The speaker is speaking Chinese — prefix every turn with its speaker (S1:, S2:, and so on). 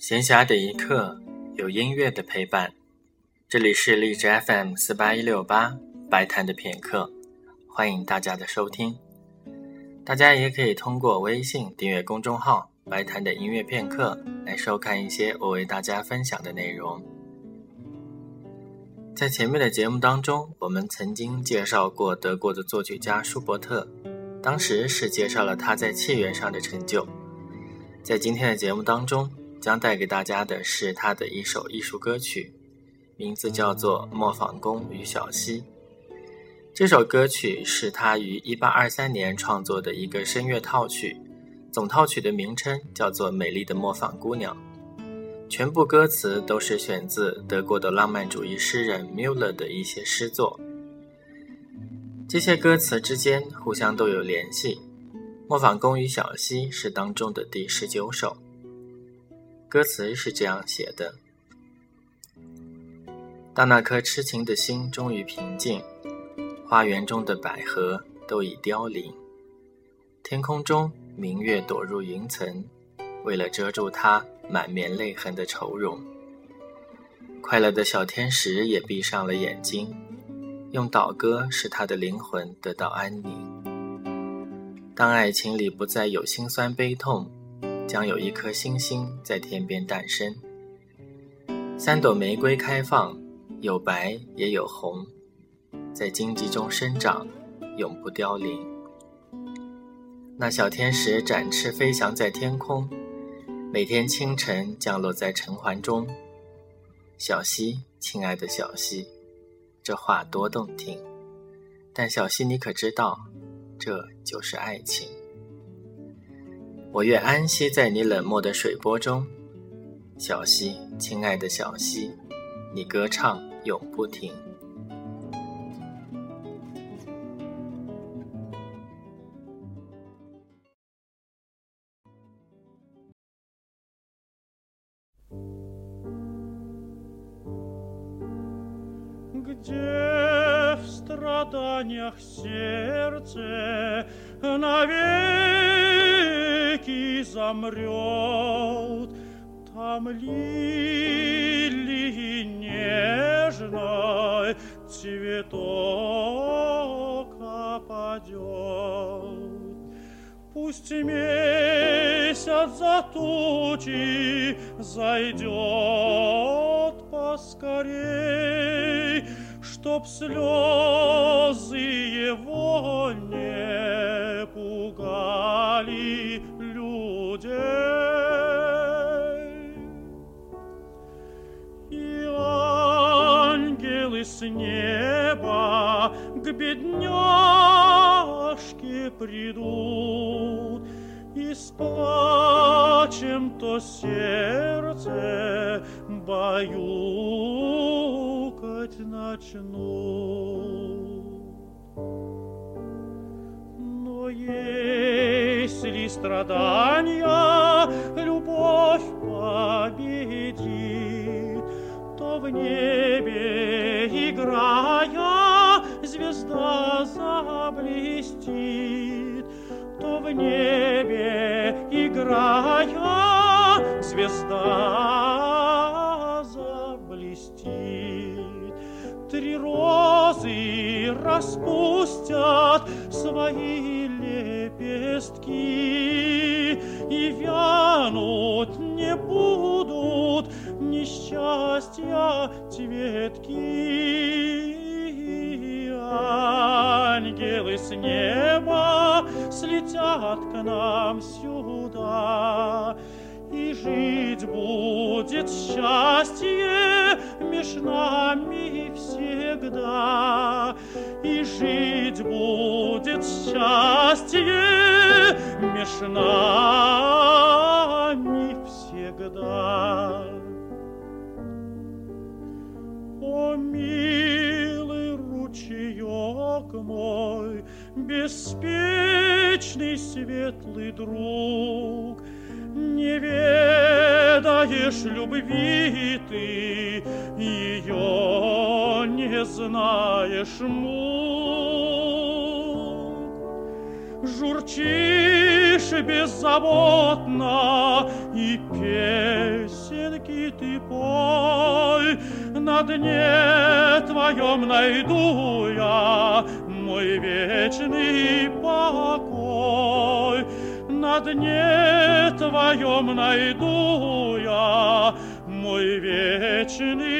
S1: 闲暇的一刻，有音乐的陪伴。这里是荔枝 FM 四八一六八白谈的片刻，欢迎大家的收听。大家也可以通过微信订阅公众号“白谈的音乐片刻”来收看一些我为大家分享的内容。在前面的节目当中，我们曾经介绍过德国的作曲家舒伯特，当时是介绍了他在器乐上的成就。在今天的节目当中，将带给大家的是他的一首艺术歌曲，名字叫做《磨坊工与小溪》。这首歌曲是他于1823年创作的一个声乐套曲，总套曲的名称叫做《美丽的磨坊姑娘》。全部歌词都是选自德国的浪漫主义诗人 Müller 的一些诗作。这些歌词之间互相都有联系，《磨坊工与小溪》是当中的第十九首。歌词是这样写的：当那颗痴情的心终于平静，花园中的百合都已凋零，天空中明月躲入云层，为了遮住它满面泪痕的愁容。快乐的小天使也闭上了眼睛，用祷歌使他的灵魂得到安宁。当爱情里不再有心酸悲痛。将有一颗星星在天边诞生，三朵玫瑰开放，有白也有红，在荆棘中生长，永不凋零。那小天使展翅飞翔在天空，每天清晨降落在尘寰中。小溪，亲爱的小溪，这话多动听，但小溪，你可知道，这就是爱情。我愿安息在你冷漠的水波中，小溪，亲爱的小溪，你歌唱永不停。
S2: Замрет, там лилии нежной цветок опадет. Пусть месяц за тучи зайдет поскорей, Чтоб слезы с неба к бедняжке придут, И с плачем то сердце баюкать начнут. Но если страдания любовь в небе играя звезда заблестит, то в небе играя звезда заблестит. Три розы распустят свои лепестки И вянут не будут несчастья цветки. Ангелы с неба слетят к нам сюда, И жить будет счастье меж нами всегда. И жить будет счастье меж нами всегда. Мой, беспечный светлый друг, не ведаешь любви ты, ее не знаешь мук. журчишь беззаботно и песенки ты пой. На дне твоем найду я мой вечный покой. На дне твоем найду я мой вечный